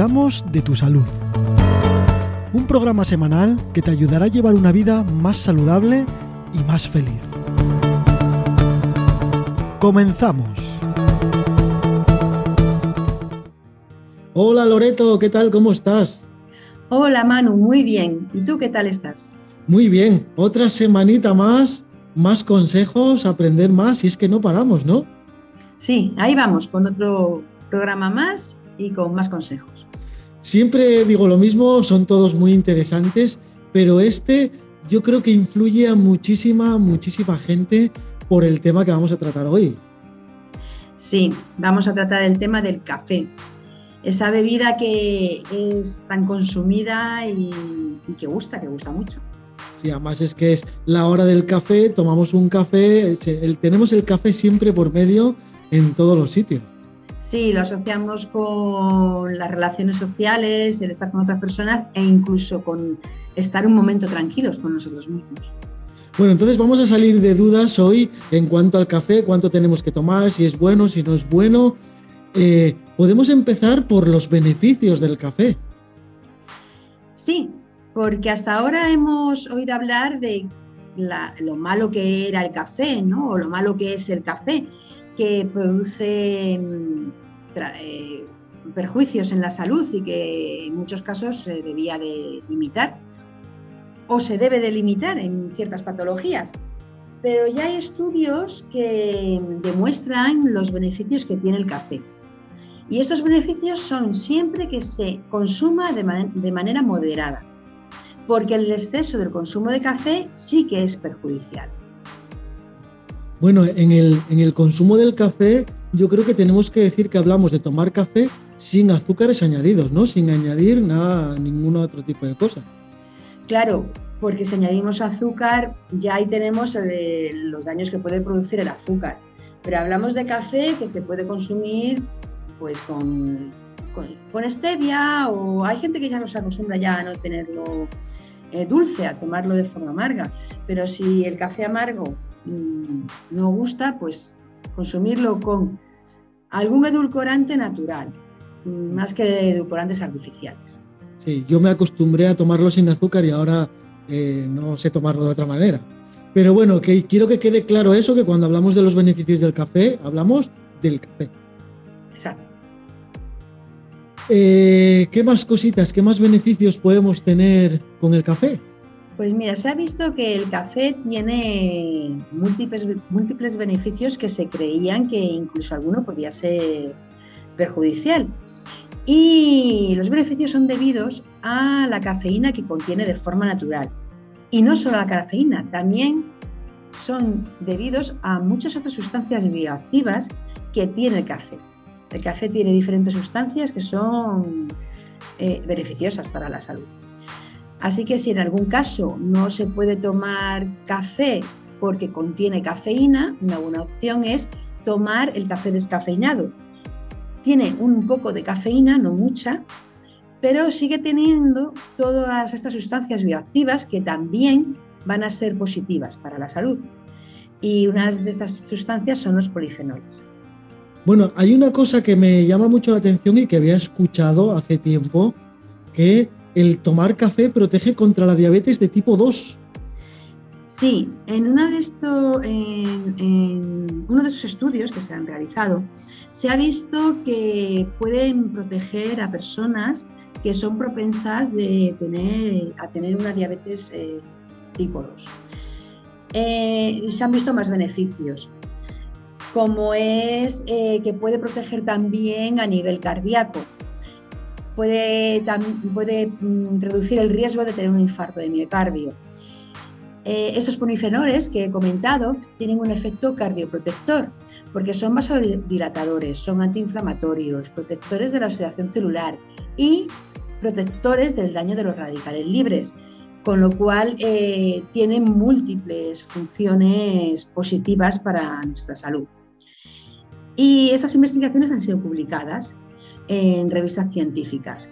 cuidamos de tu salud. Un programa semanal que te ayudará a llevar una vida más saludable y más feliz. Comenzamos. Hola Loreto, ¿qué tal? ¿Cómo estás? Hola Manu, muy bien. ¿Y tú qué tal estás? Muy bien, otra semanita más, más consejos, aprender más y es que no paramos, ¿no? Sí, ahí vamos con otro programa más y con más consejos. Siempre digo lo mismo, son todos muy interesantes, pero este yo creo que influye a muchísima, muchísima gente por el tema que vamos a tratar hoy. Sí, vamos a tratar el tema del café. Esa bebida que es tan consumida y, que gusta, que gusta mucho. Sí, además es que es la hora del café, tomamos un café, tenemos el café siempre por medio en todos los sitios. Sí, lo asociamos con las relaciones sociales, el estar con otras personas e incluso con estar un momento tranquilos con nosotros mismos. Bueno, entonces vamos a salir de dudas hoy en cuanto al café, cuánto tenemos que tomar, si es bueno, si no es bueno. Eh, podemos empezar por los beneficios del café. Sí, porque hasta ahora hemos oído hablar de lo malo que era el café, ¿no? O lo malo que es el café que produce mm, eh, perjuicios en la salud y que en muchos casos se debía de limitar o se debe de limitar en ciertas patologías. Pero ya hay estudios que demuestran los beneficios que tiene el café. Y estos beneficios son siempre que se consuma de, de manera moderada, porque el exceso del consumo de café sí que es perjudicial. Bueno, en el, en el consumo del café, yo creo que tenemos que decir que hablamos de tomar café sin azúcares añadidos, ¿no? Sin añadir nada, ningún otro tipo de cosa. Claro, porque si añadimos azúcar, ya ahí tenemos eh, los daños que puede producir el azúcar. Pero hablamos de café que se puede consumir pues con, con, stevia o hay gente que ya no se acostumbra ya a no tenerlo eh, dulce, a tomarlo de forma amarga. Pero si el café amargo no gusta, pues consumirlo con algún edulcorante natural, mm, más que edulcorantes artificiales. Sí, yo me acostumbré a tomarlo sin azúcar y ahora eh, no sé tomarlo de otra manera. Pero bueno, que quiero que quede claro eso, que cuando hablamos de los beneficios del café, hablamos del café. Exacto. Eh, ¿Qué más cositas, qué más beneficios podemos tener con el café? Pues mira, se ha visto que el café tiene múltiples, múltiples beneficios que se creían que incluso alguno podía ser perjudicial. Y los beneficios son debidos a la cafeína que contiene de forma natural. Y no solo a la cafeína, también son debidos a muchas otras sustancias bioactivas que tiene el café. El café tiene diferentes sustancias que son eh, beneficiosas para la salud. Así que si en algún caso no se puede tomar café porque contiene cafeína, una buena opción es tomar el café descafeinado. Tiene un poco de cafeína, no mucha, pero sigue teniendo todas estas sustancias bioactivas que también van a ser positivas para la salud. Y unas de estas sustancias son los polifenoles. Bueno, hay una cosa que me llama mucho la atención y que había escuchado hace tiempo, que el tomar café protege contra la diabetes de tipo 2. Sí, en, uno de esos estudios que se han realizado, se ha visto que pueden proteger a personas que son propensas de tener, a tener una diabetes eh, tipo 2. Eh, se han visto más beneficios, como es eh, que puede proteger también a nivel cardíaco, puede, puede mm, reducir el riesgo de tener un infarto de miocardio. Eh, estos polifenoles que he comentado tienen un efecto cardioprotector porque son vasodilatadores, son antiinflamatorios, protectores de la oxidación celular y protectores del daño de los radicales libres, con lo cual eh, tienen múltiples funciones positivas para nuestra salud. Y estas investigaciones han sido publicadas en revistas científicas.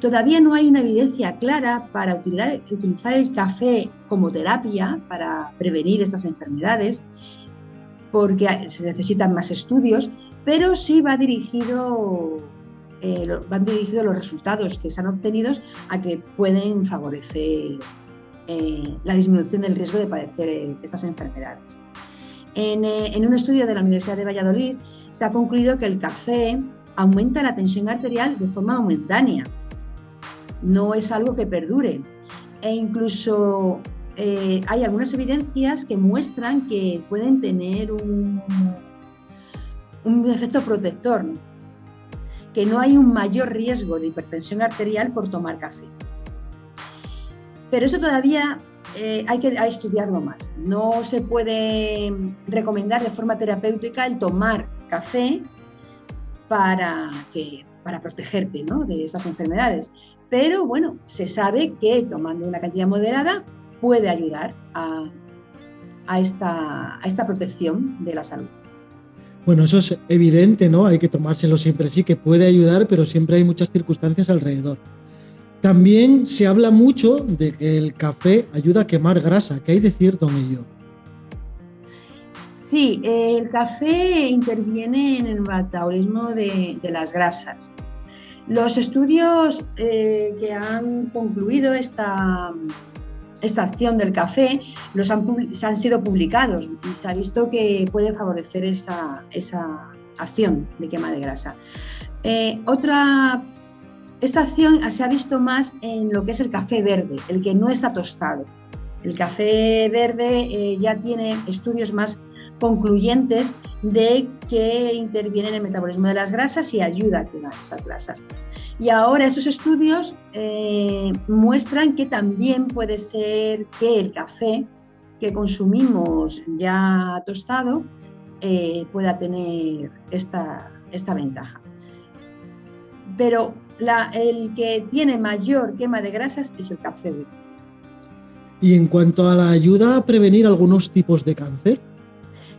Todavía no hay una evidencia clara para utilizar, el café como terapia para prevenir estas enfermedades, porque se necesitan más estudios, pero sí va dirigido eh, van dirigidos los resultados que se han obtenido a que pueden favorecer eh, la disminución del riesgo de padecer estas enfermedades. En, en, un estudio de la Universidad de Valladolid se ha concluido que el café aumenta la tensión arterial de forma momentánea. No es algo que perdure. E incluso eh, hay algunas evidencias que muestran que pueden tener un, un efecto protector, que no hay un mayor riesgo de hipertensión arterial por tomar café. Pero eso todavía eh, hay que estudiarlo más. No se puede recomendar de forma terapéutica el tomar café para, que, para protegerte de estas enfermedades. Pero bueno, se sabe que tomando una cantidad moderada puede ayudar a, esta, a esta protección de la salud. Bueno, eso es evidente, ¿no? Hay que tomárselo siempre, sí que puede ayudar, pero siempre hay muchas circunstancias alrededor. También se habla mucho de que el café ayuda a quemar grasa. ¿Qué hay de cierto en ello? Sí, el café interviene en el metabolismo de, las grasas. Los estudios eh, que han concluido esta, esta acción del café los han, han, sido publicados y se ha visto que puede favorecer esa, esa acción de quema de grasa. Eh, otra, esta acción se ha visto más en lo que es el café verde, el que no está tostado. El café verde eh, ya tiene estudios más concluyentes de que interviene en el metabolismo de las grasas y ayuda a quemar esas grasas. Y ahora esos estudios eh, muestran que también puede ser que el café que consumimos ya tostado eh, pueda tener esta, esta ventaja. Pero el que tiene mayor quema de grasas es el café Y en cuanto a la ayuda a prevenir algunos tipos de cáncer.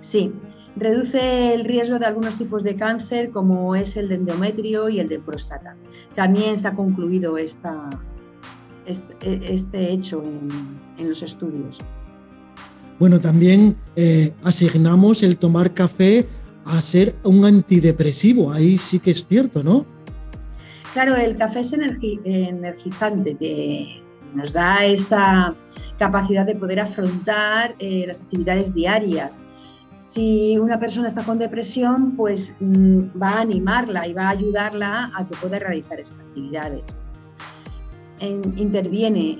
Sí, Reduce el riesgo de algunos tipos de cáncer como es el de endometrio y el de próstata. También se ha concluido esta, este, hecho en, los estudios. Bueno, también eh, asignamos el tomar café a ser un antidepresivo. Ahí sí que es cierto, ¿no? Claro, el café es energizante, nos da esa capacidad de poder afrontar eh, las actividades diarias si una persona está con depresión, pues mm, va a animarla y va a ayudarla a que pueda realizar esas actividades. interviene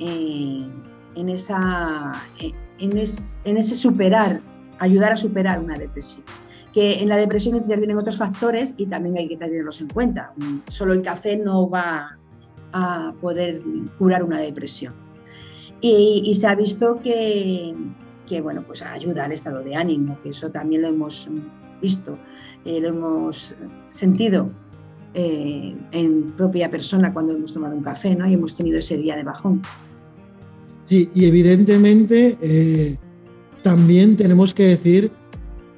en, esa, en, ese superar, ayudar a superar una depresión. Que en la depresión intervienen otros factores y también hay que tenerlos en cuenta. Solo el café no va a poder curar una depresión. y se ha visto que, que bueno, pues ayuda al estado de ánimo, que eso también lo hemos visto, eh, lo hemos sentido eh, en propia persona cuando hemos tomado un café ¿no? y hemos tenido ese día de bajón. Sí, y evidentemente eh, también tenemos que decir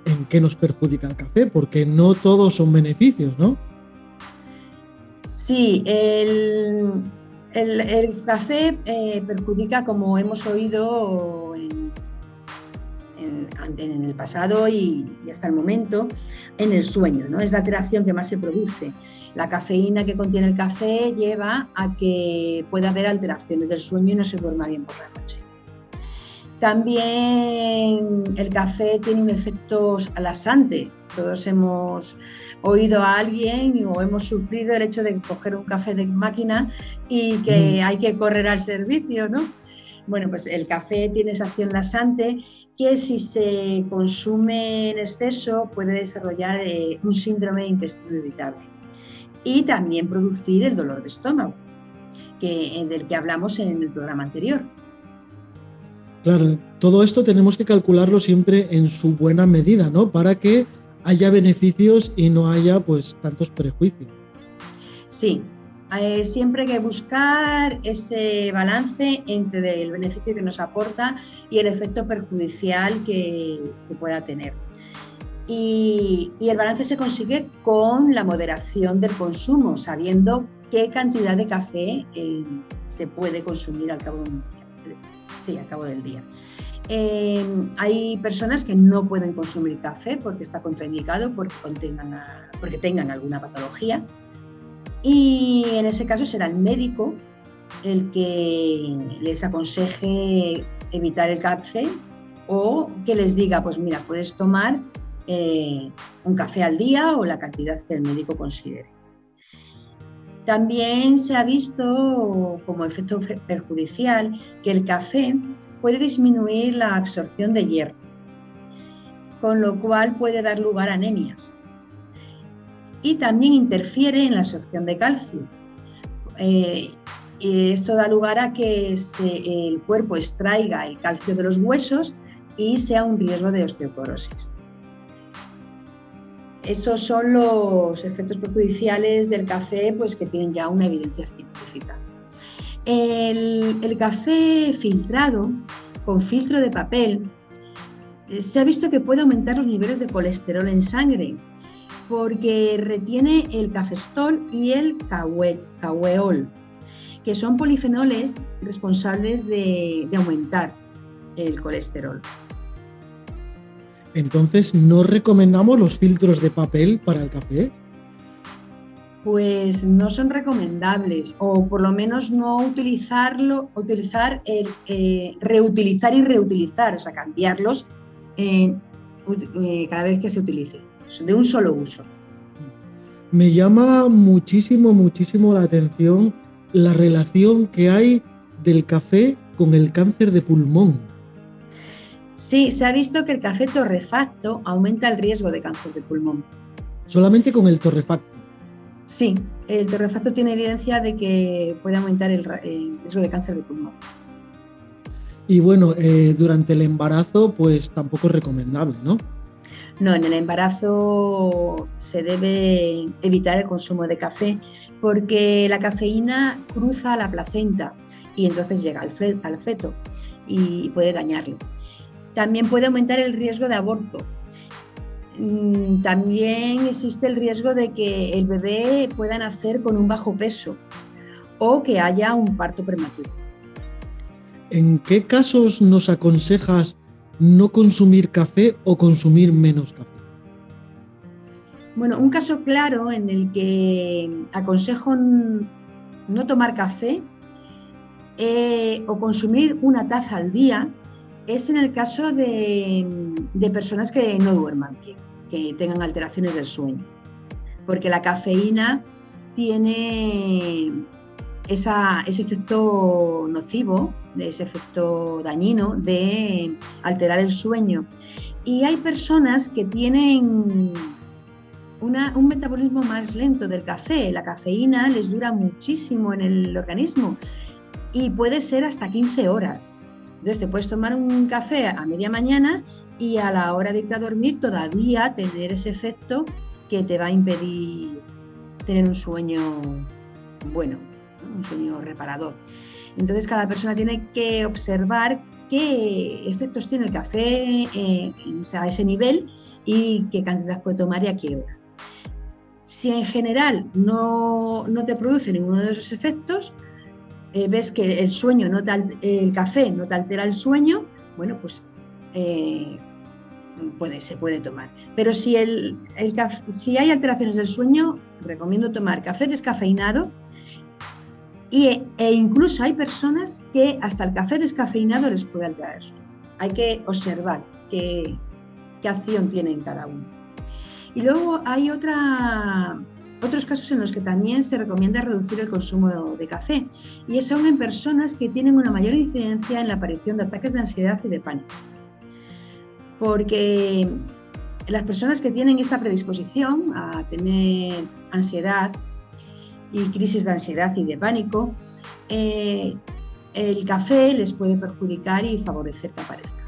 en qué nos perjudica el café, porque no todos son beneficios, ¿no? Sí, el, el café perjudica, como hemos oído en en, el pasado y, hasta el momento en el sueño, ¿no? Es la alteración que más se produce. La cafeína que contiene el café lleva a que pueda haber alteraciones del sueño y no se duerma bien por la noche. También el café tiene un efecto alasante. Todos hemos oído a alguien o hemos sufrido el hecho de coger un café de máquina y que mm. hay que correr al servicio, ¿no? Bueno, pues el café tiene esa acción lasante que si se consume en exceso puede desarrollar eh, un síndrome de intestino irritable y también producir el dolor de estómago, que, eh, del que hablamos en el programa anterior. Claro, todo esto tenemos que calcularlo siempre en su buena medida, ¿no? Para que haya beneficios y no haya pues tantos prejuicios. Sí, eh, siempre hay que buscar ese balance entre el beneficio que nos aporta y el efecto perjudicial que, pueda tener. Y, el balance se consigue con la moderación del consumo, sabiendo qué cantidad de café eh, se puede consumir al cabo, sí, al cabo del día. Eh, hay personas que no pueden consumir café porque está contraindicado, porque, contengan, porque tengan alguna patología Y en ese caso será el médico el que les aconseje evitar el café o que les diga, pues mira, puedes tomar eh, un café al día o la cantidad que el médico considere. También se ha visto como efecto perjudicial que el café puede disminuir la absorción de hierro, con lo cual puede dar lugar a anemias. Y también interfiere en la absorción de calcio. Eh, esto da lugar a que el cuerpo extraiga el calcio de los huesos y sea un riesgo de osteoporosis. Estos son los efectos perjudiciales del café pues, que tienen ya una evidencia científica. El, el café filtrado con filtro de papel eh, se ha visto que puede aumentar los niveles de colesterol en sangre porque retiene el cafestol y el caweol, que son polifenoles responsables de, aumentar el colesterol. Entonces, ¿no recomendamos los filtros de papel para el café? Pues no son recomendables, o por lo menos no utilizarlo, utilizar el eh, reutilizar y reutilizar, o sea, cambiarlos eh, cada vez que se utilice, de un solo uso. Me llama muchísimo, muchísimo la atención la relación que hay del café con el cáncer de pulmón. Sí, se ha visto que el café torrefacto aumenta el riesgo de cáncer de pulmón. Solamente con el torrefacto. Sí, el torrefacto tiene evidencia de que puede aumentar el, riesgo de cáncer de pulmón. Y bueno, eh, durante el embarazo, pues tampoco es recomendable, ¿no? No, en el embarazo se debe evitar el consumo de café porque la cafeína cruza la placenta y entonces llega al feto y puede dañarlo. También puede aumentar el riesgo de aborto. Mm, también existe el riesgo de que el bebé pueda nacer con un bajo peso o que haya un parto prematuro. ¿En qué casos nos aconsejas no consumir café o consumir menos café? Bueno, un caso claro en el que aconsejo no tomar café eh, o consumir una taza al día es en el caso de, personas que no duerman que tengan alteraciones del sueño, porque la cafeína tiene ese efecto nocivo, ese efecto dañino de alterar el sueño. Y hay personas que tienen un metabolismo más lento del café. La cafeína les dura muchísimo en el organismo y puede ser hasta 15 horas. Entonces te puedes tomar un café a media mañana y a la hora de irte a dormir todavía tener ese efecto que te va a impedir tener un sueño bueno un sueño reparador. Entonces cada persona tiene que observar qué efectos tiene el café eh, a ese nivel y qué cantidad puede tomar y a qué hora. Si en general no, te produce ninguno de esos efectos, eh, ves que el sueño no el café no te altera el sueño, bueno, pues eh, puede, se puede tomar. Pero si, el, si hay alteraciones del sueño, recomiendo tomar café descafeinado e incluso hay personas que hasta el café descafeinado les puede alterar eso. Hay que observar qué, qué acción tiene en cada uno. Y luego hay otra, otros casos en los que también se recomienda reducir el consumo de café y son en personas que tienen una mayor incidencia en la aparición de ataques de ansiedad y de pánico. Porque las personas que tienen esta predisposición a tener ansiedad y crisis de ansiedad y de pánico, eh, el café les puede perjudicar y favorecer que aparezca.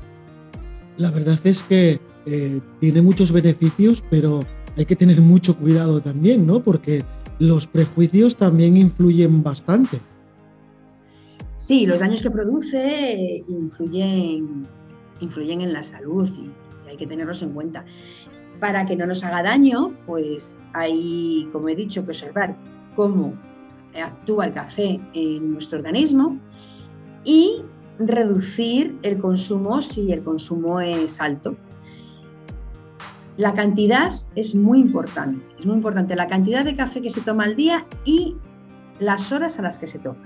La verdad es que eh, tiene muchos beneficios, pero hay que tener mucho cuidado también, ¿no? Porque los prejuicios también influyen bastante. Sí, los daños que produce eh, influyen, influyen en la salud y hay que tenerlos en cuenta. Para que no nos haga daño, pues hay, como he dicho, que observar cómo actúa el café en nuestro organismo y reducir el consumo si el consumo es alto. La cantidad es muy importante, es muy importante la cantidad de café que se toma al día y las horas a las que se toma.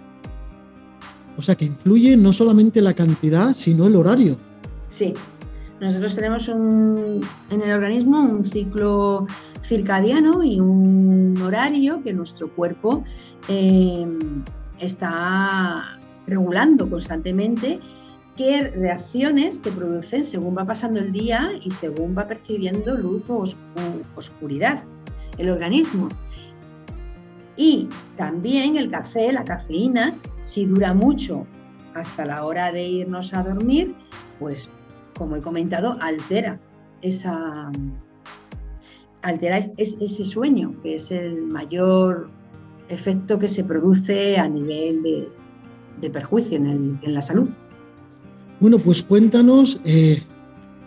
O sea que influye no solamente la cantidad, sino el horario. Sí, nosotros tenemos en el organismo un ciclo circadiano y un horario que nuestro cuerpo eh, está regulando constantemente qué reacciones se producen según va pasando el día y según va percibiendo luz o oscuridad el organismo. Y también el café, la cafeína, si dura mucho hasta la hora de irnos a dormir, pues como he comentado, altera esa altera ese sueño, que es el mayor efecto que se produce a nivel de, perjuicio en, la salud. Bueno, pues cuéntanos eh,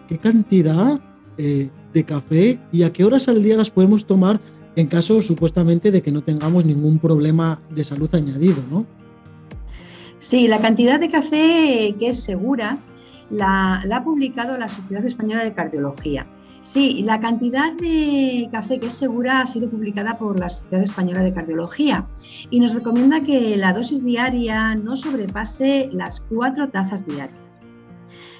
qué cantidad eh, de café y a qué horas al día las podemos tomar en caso supuestamente de que no tengamos ningún problema de salud añadido, ¿no? Sí, la cantidad de café que es segura la, ha publicado la Sociedad Española de Cardiología. Sí, la cantidad de café que es segura ha sido publicada por la Sociedad Española de Cardiología y nos recomienda que la dosis diaria no sobrepase las cuatro tazas diarias.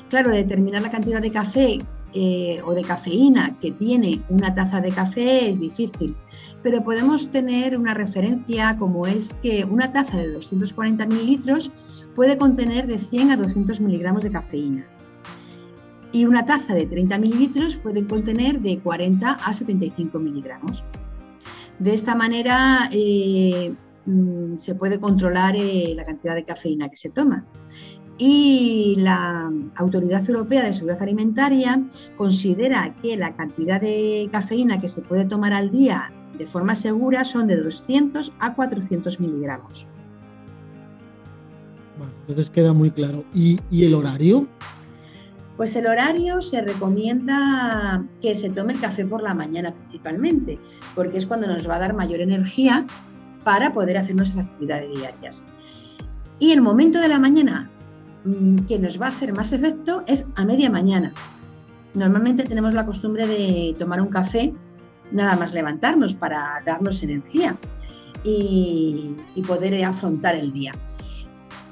Claro, determinar la cantidad de café eh, o de cafeína que tiene una taza de café es difícil, pero podemos tener una referencia como es que una taza de 240 mililitros puede contener de 100 a 200 miligramos de cafeína. Y una taza de 30 mililitros puede contener de 40 a 75 miligramos. De esta manera eh, mm, se puede controlar eh, la cantidad de cafeína que se toma. Y la Autoridad Europea de Seguridad Alimentaria considera que la cantidad de cafeína que se puede tomar al día de forma segura son de 200 a 400 miligramos entonces queda muy claro. ¿Y, el horario? Pues el horario se recomienda que se tome el café por la mañana principalmente, porque es cuando nos va a dar mayor energía para poder hacer nuestras actividades diarias. Y el momento de la mañana mm, que nos va a hacer más efecto es a media mañana. Normalmente tenemos la costumbre de tomar un café nada más levantarnos para darnos energía y poder afrontar el día.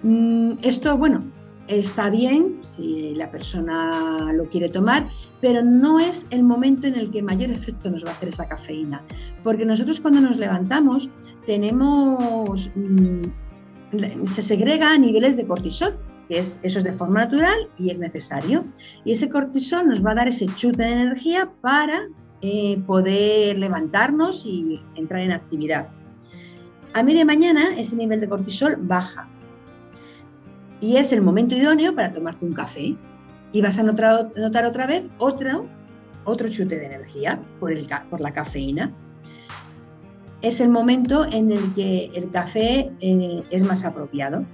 Mm, esto, bueno, está bien si la persona lo quiere tomar, pero no es el momento en el que mayor efecto nos va a hacer esa cafeína. Porque nosotros cuando nos levantamos tenemos, mm, se segrega a niveles de cortisol, que es, eso es de forma natural y es necesario. Y ese cortisol nos va a dar ese chute de energía para eh, poder levantarnos y entrar en actividad. A media mañana ese nivel de cortisol baja y es el momento idóneo para tomarte un café. Y vas a notar, otra vez otro, otro chute de energía por la cafeína. Es el momento en el que el café eh, es más apropiado.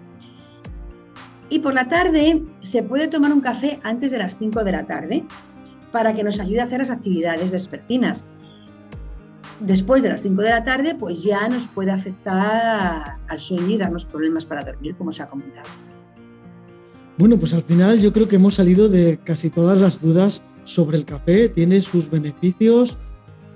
Y por la tarde se puede tomar un café antes de las 5 de la tarde para que nos ayude a hacer las actividades vespertinas. Después de las 5 de la tarde, pues ya nos puede afectar al sueño y darnos problemas para dormir, como se ha comentado. Bueno, pues al final yo creo que hemos salido de casi todas las dudas sobre el café. Tiene sus beneficios,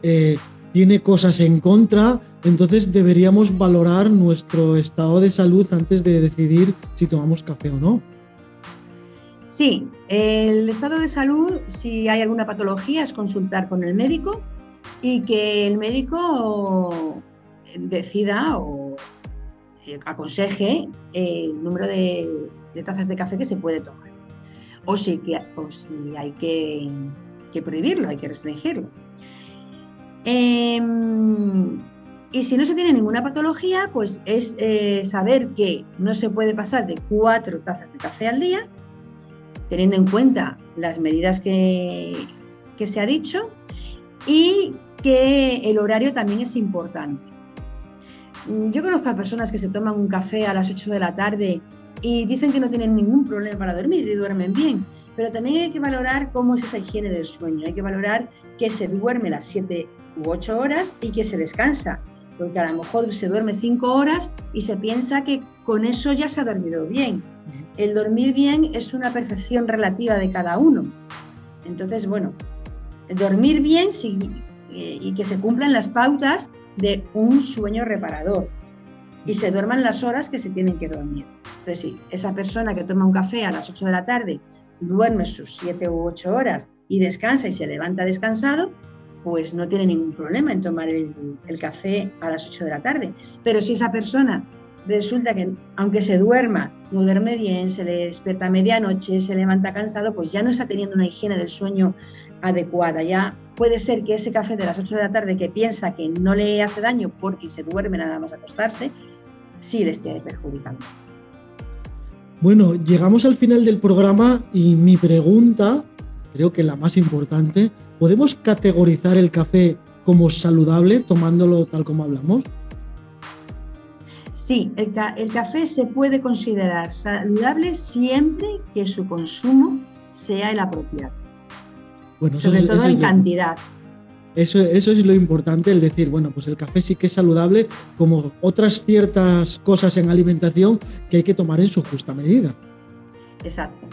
eh, tiene cosas en contra, entonces deberíamos valorar nuestro estado de salud antes de decidir si tomamos café o no. Sí, el estado de salud, si hay alguna patología, es consultar con el médico y que el médico decida o aconseje el número de de tazas de café que se puede tomar. O si, o si hay que, prohibirlo, hay que restringirlo. Em, y si no se tiene ninguna patología, pues es eh, saber que no se puede pasar de cuatro tazas de café al día, teniendo en cuenta las medidas que, que se ha dicho, y que el horario también es importante. Yo conozco a personas que se toman un café a las 8 de la tarde y dicen que no tienen ningún problema para dormir y duermen bien. Pero también hay que valorar cómo es esa higiene del sueño. Hay que valorar que se duerme las 7 u 8 horas y que se descansa. Porque a lo mejor se duerme 5 horas y se piensa que con eso ya se ha dormido bien. El dormir bien es una percepción relativa de cada uno. Entonces, bueno, dormir bien y que se cumplan las pautas de un sueño reparador y se duerman las horas que se tienen que dormir. Entonces, si esa persona que toma un café a las 8 de la tarde duerme sus 7 u 8 horas y descansa y se levanta descansado, pues no tiene ningún problema en tomar el, café a las 8 de la tarde. Pero si esa persona resulta que aunque se duerma, no duerme bien, se le despierta a medianoche, se levanta cansado, pues ya no está teniendo una higiene del sueño adecuada. Ya puede ser que ese café de las 8 de la tarde que piensa que no le hace daño porque se duerme nada más acostarse, sí le esté perjudicando. Bueno, llegamos al final del programa y mi pregunta, creo que la más importante, ¿podemos categorizar el café como saludable tomándolo tal como hablamos? Sí, el, café se puede considerar saludable siempre que su consumo sea el apropiado. Bueno, Sobre todo en cantidad. Eso, eso es lo importante, el decir, bueno, pues el café sí que es saludable, como otras ciertas cosas en alimentación que hay que tomar en su justa medida. Exacto.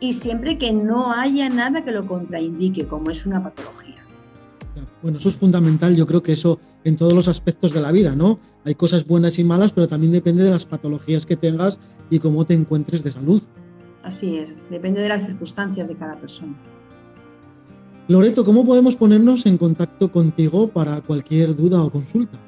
Y siempre que no haya nada que lo contraindique, como es una patología. Bueno, eso es fundamental, yo creo que eso en todos los aspectos de la vida, ¿no? Hay cosas buenas y malas, pero también depende de las patologías que tengas y cómo te encuentres de salud. Así es, depende de las circunstancias de cada persona. Loreto, ¿cómo podemos ponernos en contacto contigo para cualquier duda o consulta?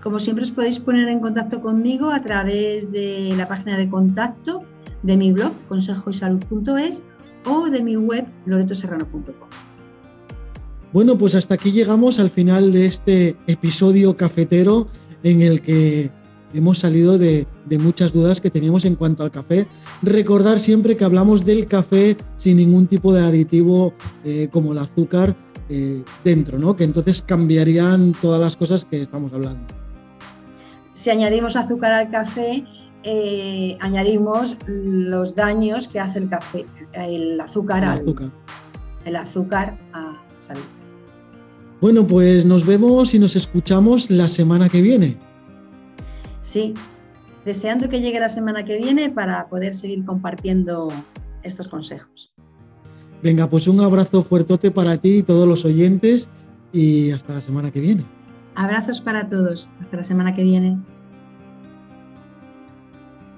Como siempre os podéis poner en contacto conmigo a través de la página de contacto de mi blog consejoysalud.es o de mi web loretoserrano.com. Bueno, pues hasta aquí llegamos al final de este episodio cafetero en el que hemos salido de, muchas dudas que teníamos en cuanto al café. Recordar siempre que hablamos del café sin ningún tipo de aditivo eh, como el azúcar eh, dentro, ¿no? Que entonces cambiarían todas las cosas que estamos hablando. Si añadimos azúcar al café, eh, añadimos los daños que hace el café, el azúcar, el azúcar. el azúcar a salud. Bueno, pues nos vemos y nos escuchamos la semana que viene. Sí, deseando que llegue la semana que viene para poder seguir compartiendo estos consejos. Venga, pues un abrazo fuertote para ti y todos los oyentes y hasta la semana que viene. Abrazos para todos. Hasta la semana que viene.